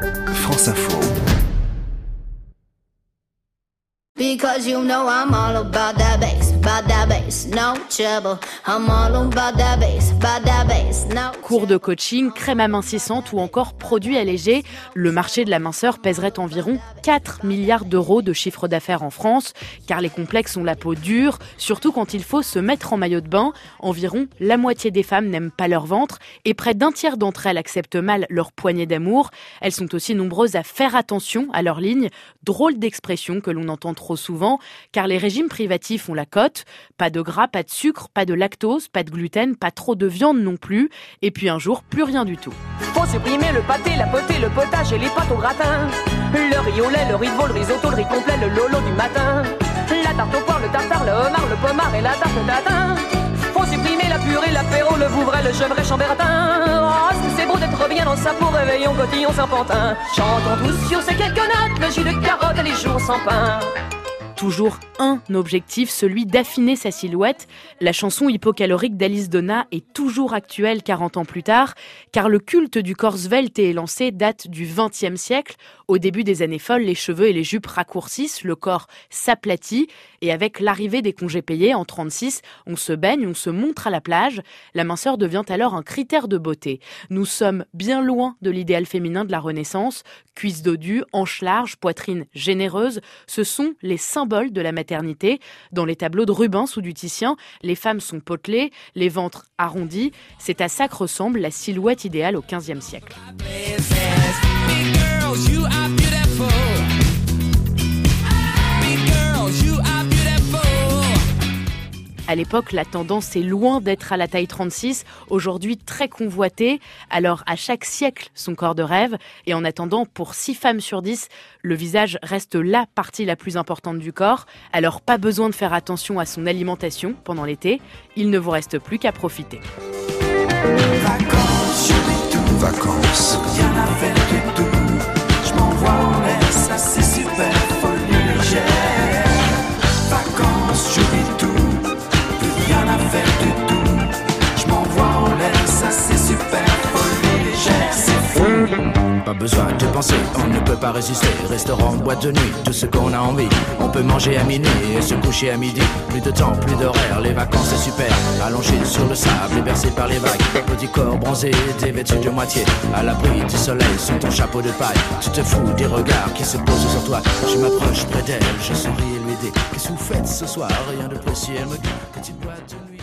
France Info. Because you know I'm all about that bass, Cours de coaching, crème amincissante ou encore produits allégés, le marché de la minceur pèserait environ 4 milliards d'euros de chiffre d'affaires en France, car les complexes ont la peau dure, surtout quand il faut se mettre en maillot de bain. Environ la moitié des femmes n'aiment pas leur ventre et près d'un tiers d'entre elles acceptent mal leur poignée d'amour. Elles sont aussi nombreuses à faire attention à leur ligne, drôle d'expression que l'on entend trop souvent, car les régimes privatifs ont la cote. Pas de gras, pas de sucre, pas de lactose, pas de gluten, pas trop de viande non plus. Et puis un jour, plus rien du tout. Faut supprimer le pâté, la potée, le potage et les pâtes au gratin. Le riz au lait, le riz de le risotto, le riz complet, le lolo du matin. La tarte au poire, le tartare, le homard, le pommard et la tarte tatin. Faut supprimer la purée, l'apéro, le vouvray, le chevret, chambertin. Oh, c'est beau d'être bien dans sa peau, réveillon, cotillon, serpentin? Chantons tous sur ces quelques notes, le jus de carotte et les jours sans pain toujours un objectif, celui d'affiner sa silhouette. La chanson hypocalorique d'Alice Donna est toujours actuelle 40 ans plus tard, car le culte du corps svelte et élancé date du XXe siècle. Au début des années folles, les cheveux et les jupes raccourcissent, le corps s'aplatit, et avec l'arrivée des congés payés en 36, on se baigne, on se montre à la plage. La minceur devient alors un critère de beauté. Nous sommes bien loin de l'idéal féminin de la Renaissance. Cuisses dodues, hanches larges, poitrine généreuse, ce sont les symboles de la maternité. Dans les tableaux de Rubens ou du Titien, les femmes sont potelées, les ventres arrondis. C'est à ça que ressemble la silhouette idéale au XVe siècle. À l'époque, la tendance est loin d'être à la taille 36, aujourd'hui très convoitée. Alors, à chaque siècle, son corps de rêve. Et en attendant, pour 6 femmes sur 10, le visage reste la partie la plus importante du corps. Alors, pas besoin de faire attention à son alimentation pendant l'été. Il ne vous reste plus qu'à profiter. Vacances, vacances. Pas besoin de penser, on ne peut pas résister. Restaurant, boîte de nuit, tout ce qu'on a envie. On peut manger à minuit et se coucher à midi. Plus de temps, plus d'horaire, les vacances c'est super. Allongé sur le sable et bercé par les vagues. Petit corps bronzé, dévêtu de moitié. À l'abri du soleil sous ton chapeau de paille. Tu te fous des regards qui se posent sur toi. Je m'approche près d'elle, je souris et lui dis Qu'est-ce que vous faites ce soir? Rien de précis, elle me dit Petite boîte de nuit.